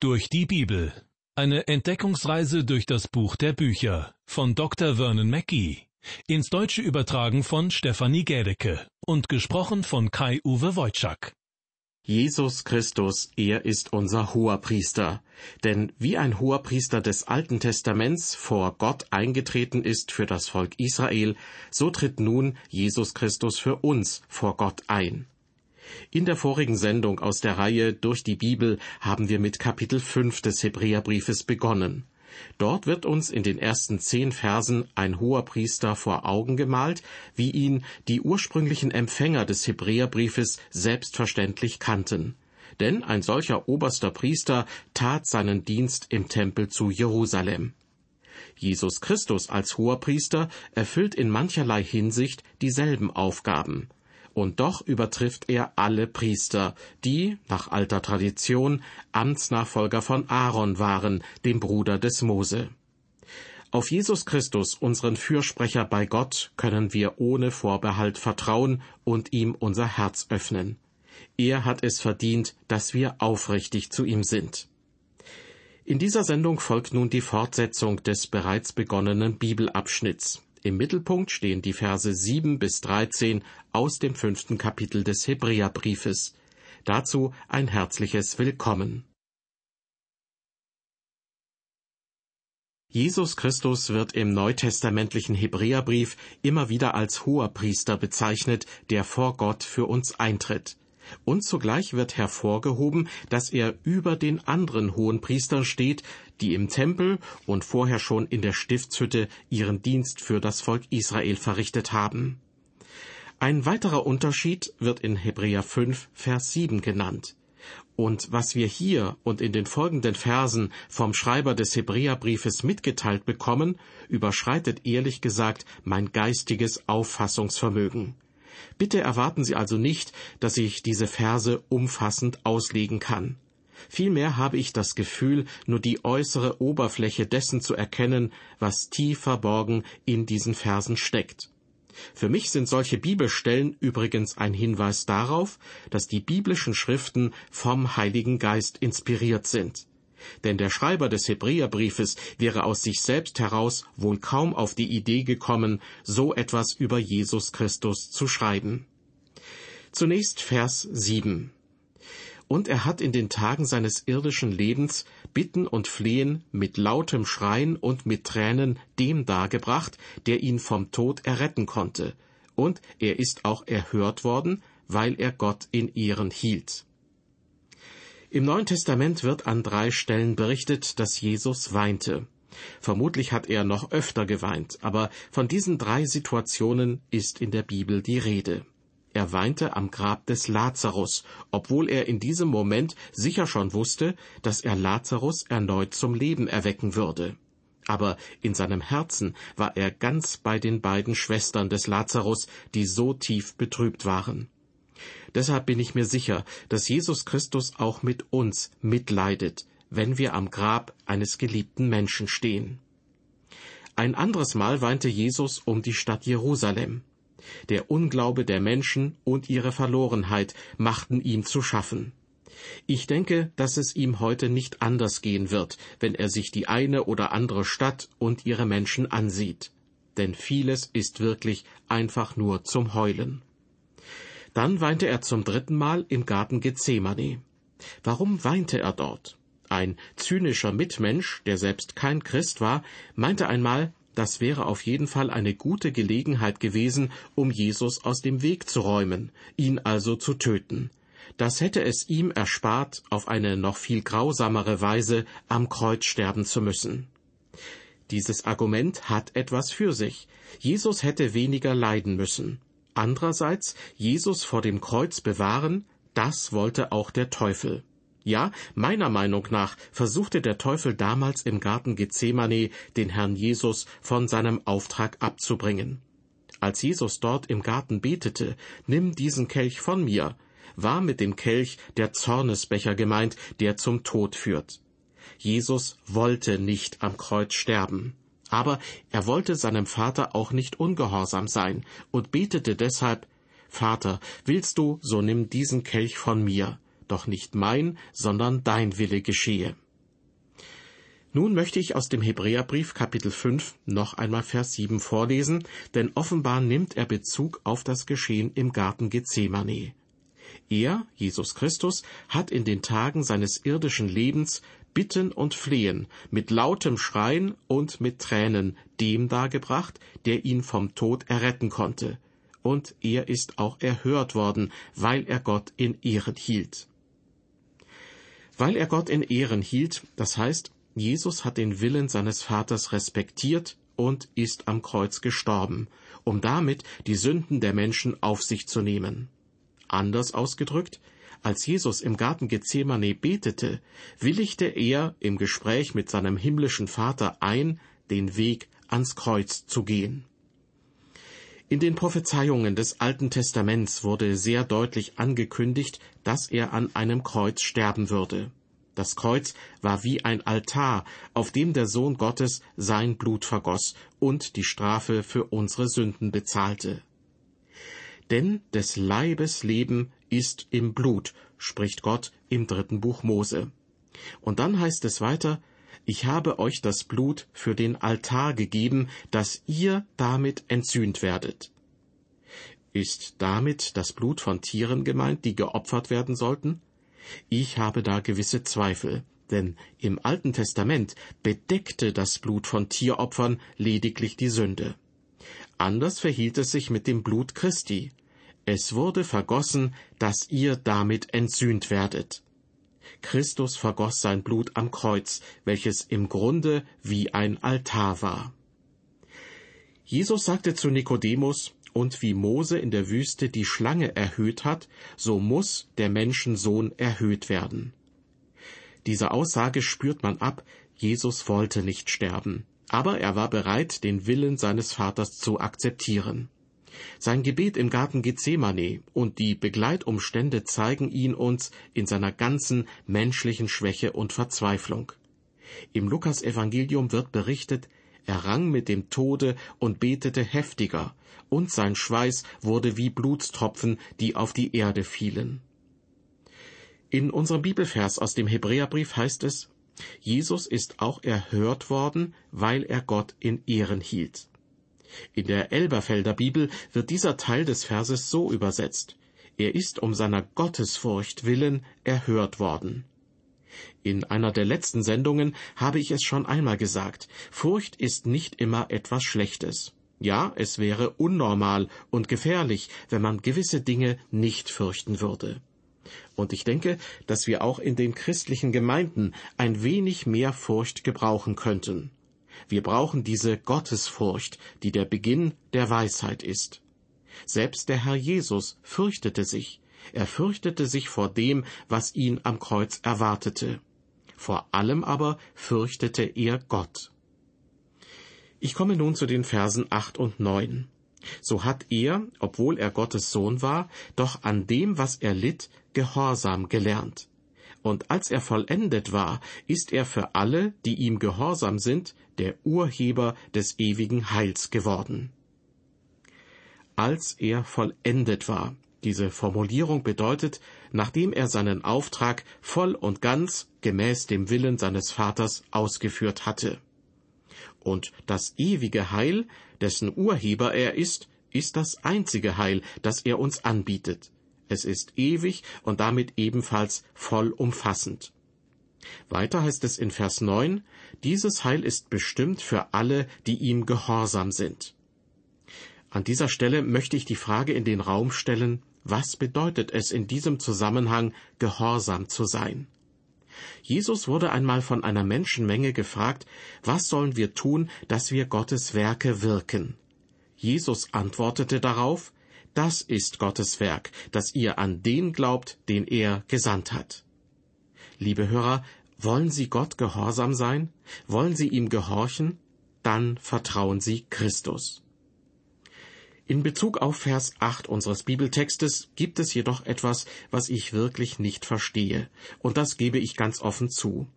Durch die Bibel. Eine Entdeckungsreise durch das Buch der Bücher von Dr. Vernon Mackey. Ins Deutsche übertragen von Stefanie Gädecke und gesprochen von Kai-Uwe Wojczak. Jesus Christus, er ist unser Hoherpriester. Denn wie ein Hoherpriester des Alten Testaments vor Gott eingetreten ist für das Volk Israel, so tritt nun Jesus Christus für uns vor Gott ein. In der vorigen Sendung aus der Reihe Durch die Bibel haben wir mit Kapitel 5 des Hebräerbriefes begonnen. Dort wird uns in den ersten zehn Versen ein hoher Priester vor Augen gemalt, wie ihn die ursprünglichen Empfänger des Hebräerbriefes selbstverständlich kannten. Denn ein solcher oberster Priester tat seinen Dienst im Tempel zu Jerusalem. Jesus Christus als Hoherpriester erfüllt in mancherlei Hinsicht dieselben Aufgaben und doch übertrifft er alle Priester, die, nach alter Tradition, Amtsnachfolger von Aaron waren, dem Bruder des Mose. Auf Jesus Christus, unseren Fürsprecher bei Gott, können wir ohne Vorbehalt vertrauen und ihm unser Herz öffnen. Er hat es verdient, dass wir aufrichtig zu ihm sind. In dieser Sendung folgt nun die Fortsetzung des bereits begonnenen Bibelabschnitts. Im Mittelpunkt stehen die Verse 7 bis 13 aus dem fünften Kapitel des Hebräerbriefes. Dazu ein herzliches Willkommen. Jesus Christus wird im neutestamentlichen Hebräerbrief immer wieder als Hoherpriester bezeichnet, der vor Gott für uns eintritt und zugleich wird hervorgehoben, dass er über den anderen hohen Priestern steht, die im Tempel und vorher schon in der Stiftshütte ihren Dienst für das Volk Israel verrichtet haben. Ein weiterer Unterschied wird in Hebräer 5, Vers 7 genannt. Und was wir hier und in den folgenden Versen vom Schreiber des Hebräerbriefes mitgeteilt bekommen, überschreitet ehrlich gesagt mein geistiges Auffassungsvermögen. Bitte erwarten Sie also nicht, dass ich diese Verse umfassend auslegen kann. Vielmehr habe ich das Gefühl, nur die äußere Oberfläche dessen zu erkennen, was tief verborgen in diesen Versen steckt. Für mich sind solche Bibelstellen übrigens ein Hinweis darauf, dass die biblischen Schriften vom Heiligen Geist inspiriert sind denn der Schreiber des Hebräerbriefes wäre aus sich selbst heraus wohl kaum auf die Idee gekommen, so etwas über Jesus Christus zu schreiben. Zunächst Vers 7. Und er hat in den Tagen seines irdischen Lebens Bitten und Flehen mit lautem Schreien und mit Tränen dem dargebracht, der ihn vom Tod erretten konnte, und er ist auch erhört worden, weil er Gott in Ehren hielt. Im Neuen Testament wird an drei Stellen berichtet, dass Jesus weinte. Vermutlich hat er noch öfter geweint, aber von diesen drei Situationen ist in der Bibel die Rede. Er weinte am Grab des Lazarus, obwohl er in diesem Moment sicher schon wusste, dass er Lazarus erneut zum Leben erwecken würde. Aber in seinem Herzen war er ganz bei den beiden Schwestern des Lazarus, die so tief betrübt waren. Deshalb bin ich mir sicher, dass Jesus Christus auch mit uns mitleidet, wenn wir am Grab eines geliebten Menschen stehen. Ein anderes Mal weinte Jesus um die Stadt Jerusalem. Der Unglaube der Menschen und ihre Verlorenheit machten ihm zu schaffen. Ich denke, dass es ihm heute nicht anders gehen wird, wenn er sich die eine oder andere Stadt und ihre Menschen ansieht. Denn vieles ist wirklich einfach nur zum Heulen. Dann weinte er zum dritten Mal im Garten Gethsemane. Warum weinte er dort? Ein zynischer Mitmensch, der selbst kein Christ war, meinte einmal, das wäre auf jeden Fall eine gute Gelegenheit gewesen, um Jesus aus dem Weg zu räumen, ihn also zu töten. Das hätte es ihm erspart, auf eine noch viel grausamere Weise am Kreuz sterben zu müssen. Dieses Argument hat etwas für sich. Jesus hätte weniger leiden müssen. Andererseits Jesus vor dem Kreuz bewahren, das wollte auch der Teufel. Ja, meiner Meinung nach versuchte der Teufel damals im Garten Gethsemane den Herrn Jesus von seinem Auftrag abzubringen. Als Jesus dort im Garten betete, Nimm diesen Kelch von mir, war mit dem Kelch der Zornesbecher gemeint, der zum Tod führt. Jesus wollte nicht am Kreuz sterben. Aber er wollte seinem Vater auch nicht ungehorsam sein und betete deshalb Vater, willst du, so nimm diesen Kelch von mir, doch nicht mein, sondern dein Wille geschehe. Nun möchte ich aus dem Hebräerbrief Kapitel 5 noch einmal Vers 7 vorlesen, denn offenbar nimmt er Bezug auf das Geschehen im Garten Gethsemane. Er, Jesus Christus, hat in den Tagen seines irdischen Lebens Bitten und Flehen, mit lautem Schreien und mit Tränen dem dargebracht, der ihn vom Tod erretten konnte. Und er ist auch erhört worden, weil er Gott in Ehren hielt. Weil er Gott in Ehren hielt, das heißt, Jesus hat den Willen seines Vaters respektiert und ist am Kreuz gestorben, um damit die Sünden der Menschen auf sich zu nehmen. Anders ausgedrückt, als Jesus im Garten Gethsemane betete, willigte er im Gespräch mit seinem himmlischen Vater ein, den Weg ans Kreuz zu gehen. In den Prophezeiungen des Alten Testaments wurde sehr deutlich angekündigt, dass er an einem Kreuz sterben würde. Das Kreuz war wie ein Altar, auf dem der Sohn Gottes sein Blut vergoss und die Strafe für unsere Sünden bezahlte. Denn des Leibes Leben ist im Blut, spricht Gott im dritten Buch Mose. Und dann heißt es weiter, ich habe euch das Blut für den Altar gegeben, dass ihr damit entsühnt werdet. Ist damit das Blut von Tieren gemeint, die geopfert werden sollten? Ich habe da gewisse Zweifel, denn im Alten Testament bedeckte das Blut von Tieropfern lediglich die Sünde. Anders verhielt es sich mit dem Blut Christi. Es wurde vergossen, dass ihr damit entsühnt werdet. Christus vergoss sein Blut am Kreuz, welches im Grunde wie ein Altar war. Jesus sagte zu Nikodemus, und wie Mose in der Wüste die Schlange erhöht hat, so muss der Menschensohn erhöht werden. Diese Aussage spürt man ab, Jesus wollte nicht sterben, aber er war bereit, den Willen seines Vaters zu akzeptieren. Sein Gebet im Garten Gethsemane und die Begleitumstände zeigen ihn uns in seiner ganzen menschlichen Schwäche und Verzweiflung. Im Lukasevangelium wird berichtet, er rang mit dem Tode und betete heftiger, und sein Schweiß wurde wie Blutstropfen, die auf die Erde fielen. In unserem Bibelvers aus dem Hebräerbrief heißt es, Jesus ist auch erhört worden, weil er Gott in Ehren hielt. In der Elberfelder Bibel wird dieser Teil des Verses so übersetzt. Er ist um seiner Gottesfurcht willen erhört worden. In einer der letzten Sendungen habe ich es schon einmal gesagt, Furcht ist nicht immer etwas Schlechtes. Ja, es wäre unnormal und gefährlich, wenn man gewisse Dinge nicht fürchten würde. Und ich denke, dass wir auch in den christlichen Gemeinden ein wenig mehr Furcht gebrauchen könnten. Wir brauchen diese Gottesfurcht, die der Beginn der Weisheit ist. Selbst der Herr Jesus fürchtete sich, er fürchtete sich vor dem, was ihn am Kreuz erwartete. Vor allem aber fürchtete er Gott. Ich komme nun zu den Versen acht und neun. So hat er, obwohl er Gottes Sohn war, doch an dem, was er litt, Gehorsam gelernt. Und als er vollendet war, ist er für alle, die ihm gehorsam sind, der Urheber des ewigen Heils geworden. Als er vollendet war. Diese Formulierung bedeutet, nachdem er seinen Auftrag voll und ganz gemäß dem Willen seines Vaters ausgeführt hatte. Und das ewige Heil, dessen Urheber er ist, ist das einzige Heil, das er uns anbietet. Es ist ewig und damit ebenfalls vollumfassend. Weiter heißt es in Vers 9, dieses Heil ist bestimmt für alle, die ihm gehorsam sind. An dieser Stelle möchte ich die Frage in den Raum stellen, was bedeutet es in diesem Zusammenhang, gehorsam zu sein? Jesus wurde einmal von einer Menschenmenge gefragt, was sollen wir tun, dass wir Gottes Werke wirken? Jesus antwortete darauf, das ist Gottes Werk, dass ihr an den glaubt, den er gesandt hat. Liebe Hörer, wollen Sie Gott gehorsam sein? Wollen Sie ihm gehorchen? Dann vertrauen Sie Christus. In Bezug auf Vers 8 unseres Bibeltextes gibt es jedoch etwas, was ich wirklich nicht verstehe, und das gebe ich ganz offen zu.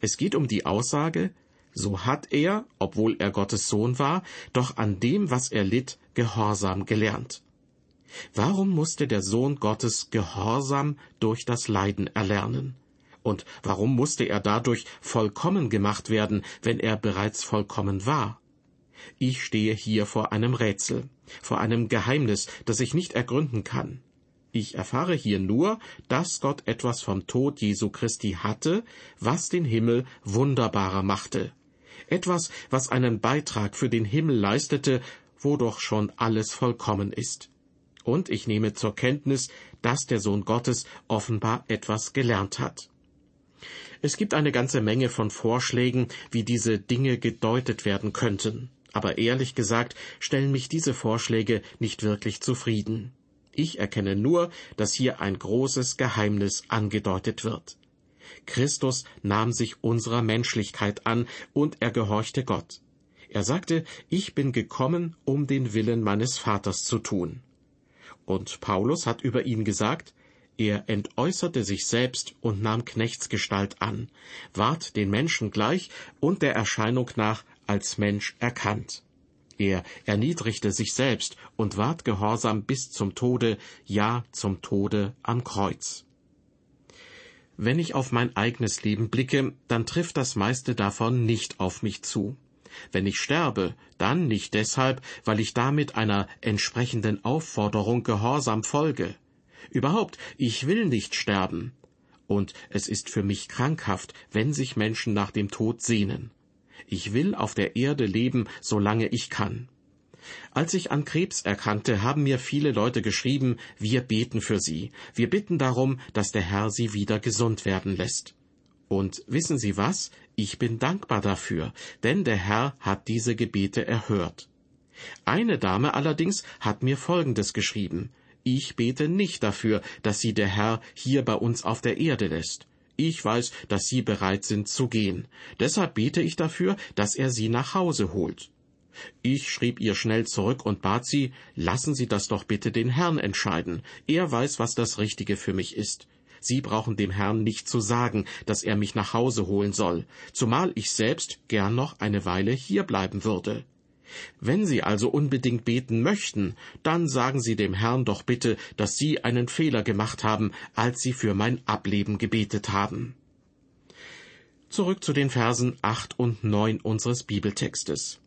Es geht um die Aussage, so hat er, obwohl er Gottes Sohn war, doch an dem, was er litt, Gehorsam gelernt. Warum musste der Sohn Gottes Gehorsam durch das Leiden erlernen? Und warum musste er dadurch vollkommen gemacht werden, wenn er bereits vollkommen war? Ich stehe hier vor einem Rätsel, vor einem Geheimnis, das ich nicht ergründen kann. Ich erfahre hier nur, dass Gott etwas vom Tod Jesu Christi hatte, was den Himmel wunderbarer machte. Etwas, was einen Beitrag für den Himmel leistete, wo doch schon alles vollkommen ist. Und ich nehme zur Kenntnis, dass der Sohn Gottes offenbar etwas gelernt hat. Es gibt eine ganze Menge von Vorschlägen, wie diese Dinge gedeutet werden könnten. Aber ehrlich gesagt stellen mich diese Vorschläge nicht wirklich zufrieden. Ich erkenne nur, dass hier ein großes Geheimnis angedeutet wird. Christus nahm sich unserer Menschlichkeit an und er gehorchte Gott. Er sagte, ich bin gekommen, um den Willen meines Vaters zu tun. Und Paulus hat über ihn gesagt, er entäußerte sich selbst und nahm Knechtsgestalt an, ward den Menschen gleich und der Erscheinung nach als Mensch erkannt. Er erniedrigte sich selbst und ward gehorsam bis zum Tode, ja zum Tode am Kreuz. Wenn ich auf mein eigenes Leben blicke, dann trifft das meiste davon nicht auf mich zu. Wenn ich sterbe, dann nicht deshalb, weil ich damit einer entsprechenden Aufforderung gehorsam folge. Überhaupt, ich will nicht sterben. Und es ist für mich krankhaft, wenn sich Menschen nach dem Tod sehnen. Ich will auf der Erde leben, solange ich kann. Als ich an Krebs erkrankte, haben mir viele Leute geschrieben, wir beten für sie, wir bitten darum, dass der Herr sie wieder gesund werden lässt. Und wissen Sie was? Ich bin dankbar dafür, denn der Herr hat diese Gebete erhört. Eine Dame allerdings hat mir Folgendes geschrieben. Ich bete nicht dafür, dass sie der Herr hier bei uns auf der Erde lässt. Ich weiß, dass Sie bereit sind zu gehen. Deshalb bete ich dafür, dass er Sie nach Hause holt. Ich schrieb ihr schnell zurück und bat sie, lassen Sie das doch bitte den Herrn entscheiden. Er weiß, was das Richtige für mich ist. Sie brauchen dem Herrn nicht zu sagen, dass er mich nach Hause holen soll, zumal ich selbst gern noch eine Weile hier bleiben würde. Wenn Sie also unbedingt beten möchten, dann sagen Sie dem Herrn doch bitte, dass Sie einen Fehler gemacht haben, als Sie für mein Ableben gebetet haben. Zurück zu den Versen acht und neun unseres Bibeltextes.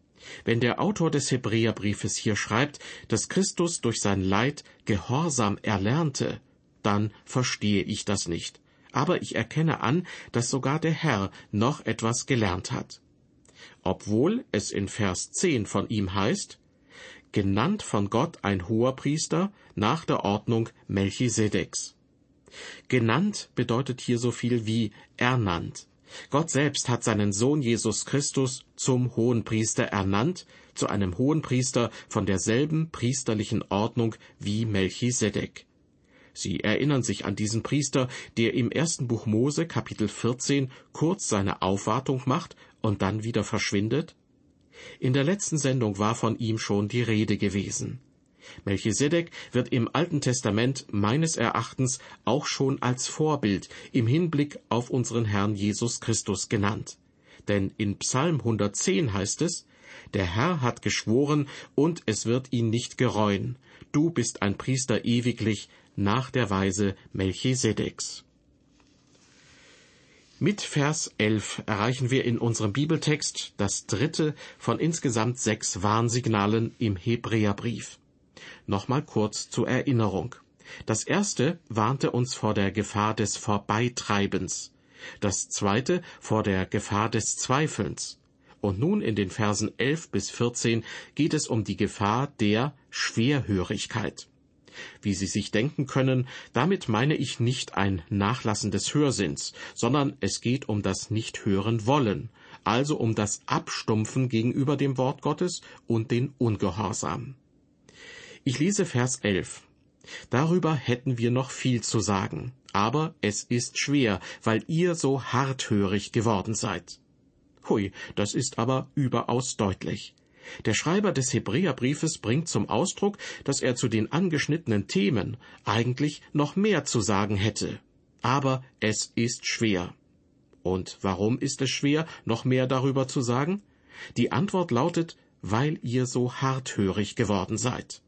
Wenn der Autor des Hebräerbriefes hier schreibt, dass Christus durch sein Leid Gehorsam erlernte, dann verstehe ich das nicht. Aber ich erkenne an, dass sogar der Herr noch etwas gelernt hat obwohl es in Vers 10 von ihm heißt, genannt von Gott ein Hoherpriester nach der Ordnung Melchisedeks. Genannt bedeutet hier so viel wie ernannt. Gott selbst hat seinen Sohn Jesus Christus zum Hohenpriester ernannt, zu einem Hohenpriester von derselben priesterlichen Ordnung wie Melchisedek. Sie erinnern sich an diesen Priester, der im ersten Buch Mose Kapitel 14 kurz seine Aufwartung macht und dann wieder verschwindet? In der letzten Sendung war von ihm schon die Rede gewesen. Melchisedek wird im Alten Testament meines Erachtens auch schon als Vorbild im Hinblick auf unseren Herrn Jesus Christus genannt. Denn in Psalm 110 heißt es, der Herr hat geschworen, und es wird ihn nicht gereuen. Du bist ein Priester ewiglich nach der Weise Melchisedeks. Mit Vers 11 erreichen wir in unserem Bibeltext das dritte von insgesamt sechs Warnsignalen im Hebräerbrief. Nochmal kurz zur Erinnerung. Das erste warnte uns vor der Gefahr des Vorbeitreibens, das zweite vor der Gefahr des Zweifelns. Und nun in den Versen 11 bis 14 geht es um die Gefahr der Schwerhörigkeit. Wie Sie sich denken können, damit meine ich nicht ein Nachlassen des Hörsinns, sondern es geht um das Nicht-Hören wollen, also um das Abstumpfen gegenüber dem Wort Gottes und den Ungehorsam. Ich lese Vers 11. Darüber hätten wir noch viel zu sagen, aber es ist schwer, weil ihr so harthörig geworden seid. Hui, das ist aber überaus deutlich. Der Schreiber des Hebräerbriefes bringt zum Ausdruck, dass er zu den angeschnittenen Themen eigentlich noch mehr zu sagen hätte. Aber es ist schwer. Und warum ist es schwer, noch mehr darüber zu sagen? Die Antwort lautet, weil ihr so harthörig geworden seid.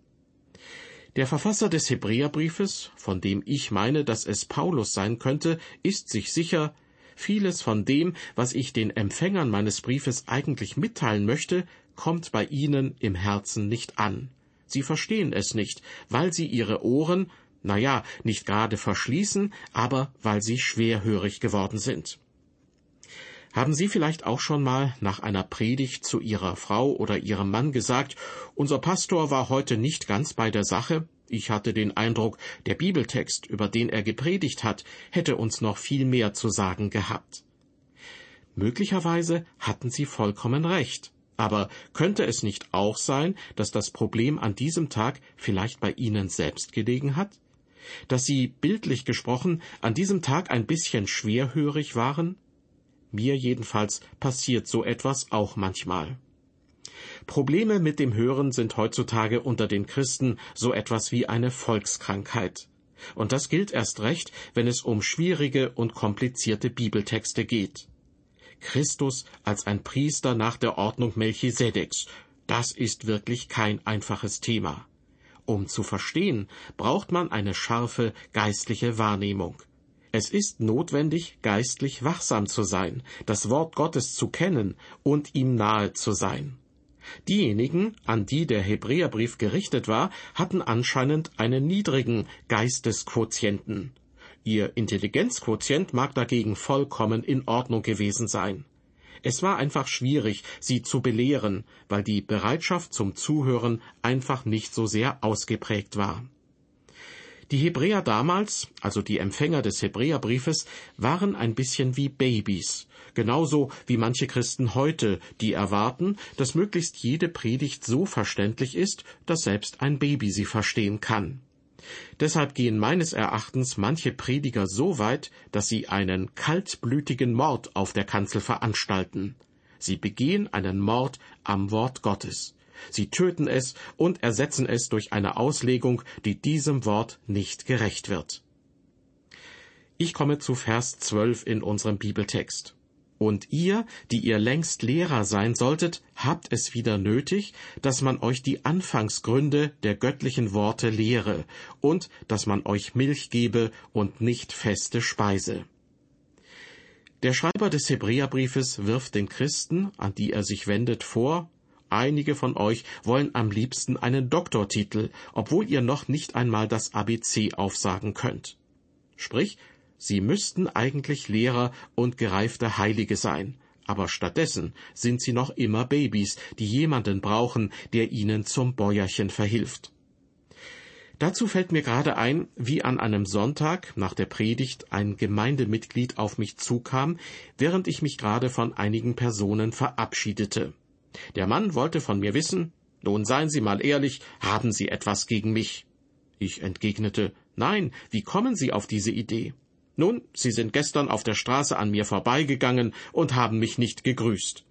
Der Verfasser des Hebräerbriefes, von dem ich meine, dass es Paulus sein könnte, ist sich sicher, vieles von dem, was ich den Empfängern meines Briefes eigentlich mitteilen möchte, kommt bei ihnen im Herzen nicht an. Sie verstehen es nicht, weil sie ihre Ohren, na ja, nicht gerade verschließen, aber weil sie schwerhörig geworden sind. Haben Sie vielleicht auch schon mal nach einer Predigt zu Ihrer Frau oder Ihrem Mann gesagt, unser Pastor war heute nicht ganz bei der Sache? Ich hatte den Eindruck, der Bibeltext, über den er gepredigt hat, hätte uns noch viel mehr zu sagen gehabt. Möglicherweise hatten Sie vollkommen recht. Aber könnte es nicht auch sein, dass das Problem an diesem Tag vielleicht bei Ihnen selbst gelegen hat? Dass Sie, bildlich gesprochen, an diesem Tag ein bisschen schwerhörig waren? Mir jedenfalls passiert so etwas auch manchmal. Probleme mit dem Hören sind heutzutage unter den Christen so etwas wie eine Volkskrankheit. Und das gilt erst recht, wenn es um schwierige und komplizierte Bibeltexte geht. Christus als ein Priester nach der Ordnung Melchisedeks, das ist wirklich kein einfaches Thema. Um zu verstehen, braucht man eine scharfe geistliche Wahrnehmung. Es ist notwendig, geistlich wachsam zu sein, das Wort Gottes zu kennen und ihm nahe zu sein. Diejenigen, an die der Hebräerbrief gerichtet war, hatten anscheinend einen niedrigen Geistesquotienten. Ihr Intelligenzquotient mag dagegen vollkommen in Ordnung gewesen sein. Es war einfach schwierig, sie zu belehren, weil die Bereitschaft zum Zuhören einfach nicht so sehr ausgeprägt war. Die Hebräer damals, also die Empfänger des Hebräerbriefes, waren ein bisschen wie Babys, genauso wie manche Christen heute, die erwarten, dass möglichst jede Predigt so verständlich ist, dass selbst ein Baby sie verstehen kann. Deshalb gehen meines Erachtens manche Prediger so weit, dass sie einen kaltblütigen Mord auf der Kanzel veranstalten. Sie begehen einen Mord am Wort Gottes. Sie töten es und ersetzen es durch eine Auslegung, die diesem Wort nicht gerecht wird. Ich komme zu Vers 12 in unserem Bibeltext. Und ihr, die ihr längst Lehrer sein solltet, habt es wieder nötig, dass man euch die Anfangsgründe der göttlichen Worte lehre und dass man euch Milch gebe und nicht feste Speise. Der Schreiber des Hebräerbriefes wirft den Christen, an die er sich wendet, vor, Einige von euch wollen am liebsten einen Doktortitel, obwohl ihr noch nicht einmal das ABC aufsagen könnt. Sprich, sie müssten eigentlich Lehrer und gereifte Heilige sein, aber stattdessen sind sie noch immer Babys, die jemanden brauchen, der ihnen zum Bäuerchen verhilft. Dazu fällt mir gerade ein, wie an einem Sonntag nach der Predigt ein Gemeindemitglied auf mich zukam, während ich mich gerade von einigen Personen verabschiedete. Der Mann wollte von mir wissen, nun seien Sie mal ehrlich, haben Sie etwas gegen mich? Ich entgegnete, nein, wie kommen Sie auf diese Idee? Nun, Sie sind gestern auf der Straße an mir vorbeigegangen und haben mich nicht gegrüßt.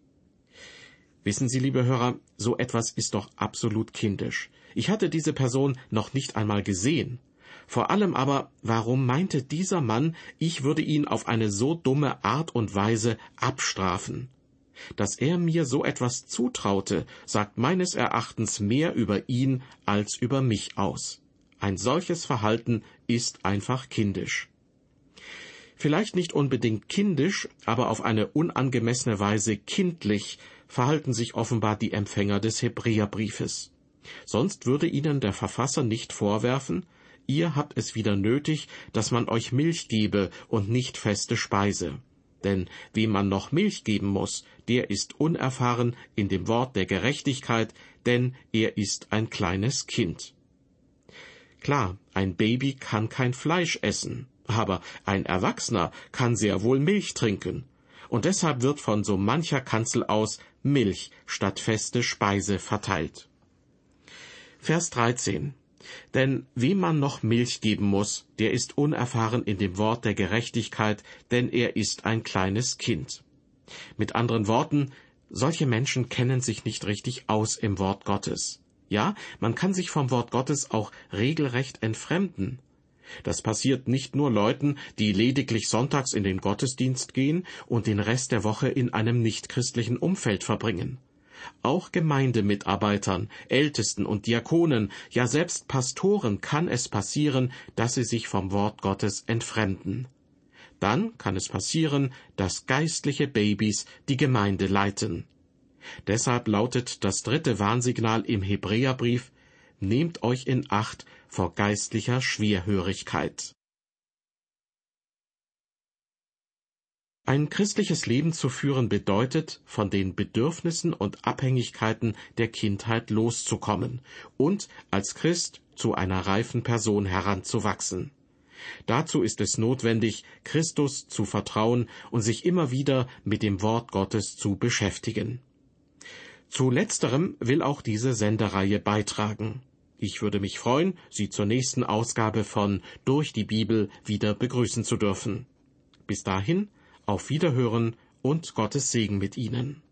Wissen Sie, liebe Hörer, so etwas ist doch absolut kindisch. Ich hatte diese Person noch nicht einmal gesehen. Vor allem aber, warum meinte dieser Mann, ich würde ihn auf eine so dumme Art und Weise abstrafen? Dass er mir so etwas zutraute, sagt meines Erachtens mehr über ihn als über mich aus. Ein solches Verhalten ist einfach kindisch. Vielleicht nicht unbedingt kindisch, aber auf eine unangemessene Weise kindlich verhalten sich offenbar die Empfänger des Hebräerbriefes. Sonst würde ihnen der Verfasser nicht vorwerfen, ihr habt es wieder nötig, dass man euch Milch gebe und nicht feste Speise. Denn wem man noch Milch geben muss, der ist unerfahren in dem Wort der Gerechtigkeit, denn er ist ein kleines Kind. Klar, ein Baby kann kein Fleisch essen, aber ein Erwachsener kann sehr wohl Milch trinken, und deshalb wird von so mancher Kanzel aus Milch statt feste Speise verteilt. Vers 13 denn wem man noch Milch geben muss, der ist unerfahren in dem Wort der Gerechtigkeit, denn er ist ein kleines Kind. Mit anderen Worten, solche Menschen kennen sich nicht richtig aus im Wort Gottes. Ja, man kann sich vom Wort Gottes auch regelrecht entfremden. Das passiert nicht nur Leuten, die lediglich sonntags in den Gottesdienst gehen und den Rest der Woche in einem nichtchristlichen Umfeld verbringen. Auch Gemeindemitarbeitern, Ältesten und Diakonen, ja selbst Pastoren kann es passieren, dass sie sich vom Wort Gottes entfremden. Dann kann es passieren, dass geistliche Babys die Gemeinde leiten. Deshalb lautet das dritte Warnsignal im Hebräerbrief Nehmt euch in Acht vor geistlicher Schwerhörigkeit. Ein christliches Leben zu führen bedeutet, von den Bedürfnissen und Abhängigkeiten der Kindheit loszukommen und als Christ zu einer reifen Person heranzuwachsen. Dazu ist es notwendig, Christus zu vertrauen und sich immer wieder mit dem Wort Gottes zu beschäftigen. Zu letzterem will auch diese Sendereihe beitragen. Ich würde mich freuen, Sie zur nächsten Ausgabe von Durch die Bibel wieder begrüßen zu dürfen. Bis dahin, auf Wiederhören und Gottes Segen mit Ihnen.